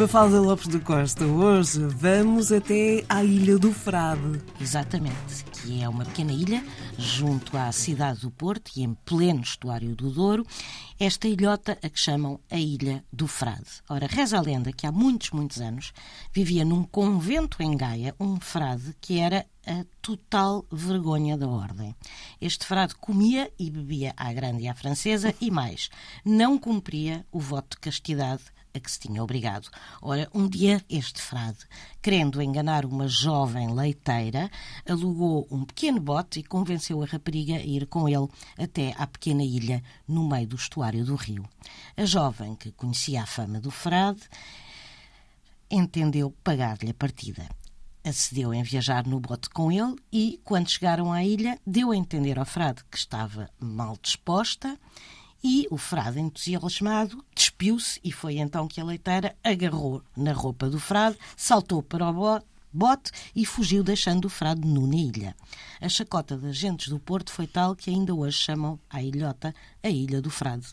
Mafalda Lopes da Costa, hoje vamos até à Ilha do Frade. Exatamente, que é uma pequena ilha junto à cidade do Porto e em pleno estuário do Douro. Esta ilhota a que chamam a Ilha do Frade. Ora, reza a lenda que há muitos, muitos anos vivia num convento em Gaia um frade que era a total vergonha da ordem. Este frade comia e bebia à grande e à francesa e mais, não cumpria o voto de castidade a que se tinha obrigado. Ora, um dia este frade, querendo enganar uma jovem leiteira, alugou um pequeno bote e convenceu a rapariga a ir com ele até à pequena ilha no meio do estuário do rio. A jovem, que conhecia a fama do frade, entendeu pagar-lhe a partida acedeu em viajar no bote com ele e, quando chegaram à ilha, deu a entender ao frade que estava mal disposta e o frade, entusiasmado, despiu-se e foi então que a leiteira agarrou na roupa do frade, saltou para o bote e fugiu, deixando o frade nu na ilha. A chacota das gentes do Porto foi tal que ainda hoje chamam a ilhota a Ilha do Frade.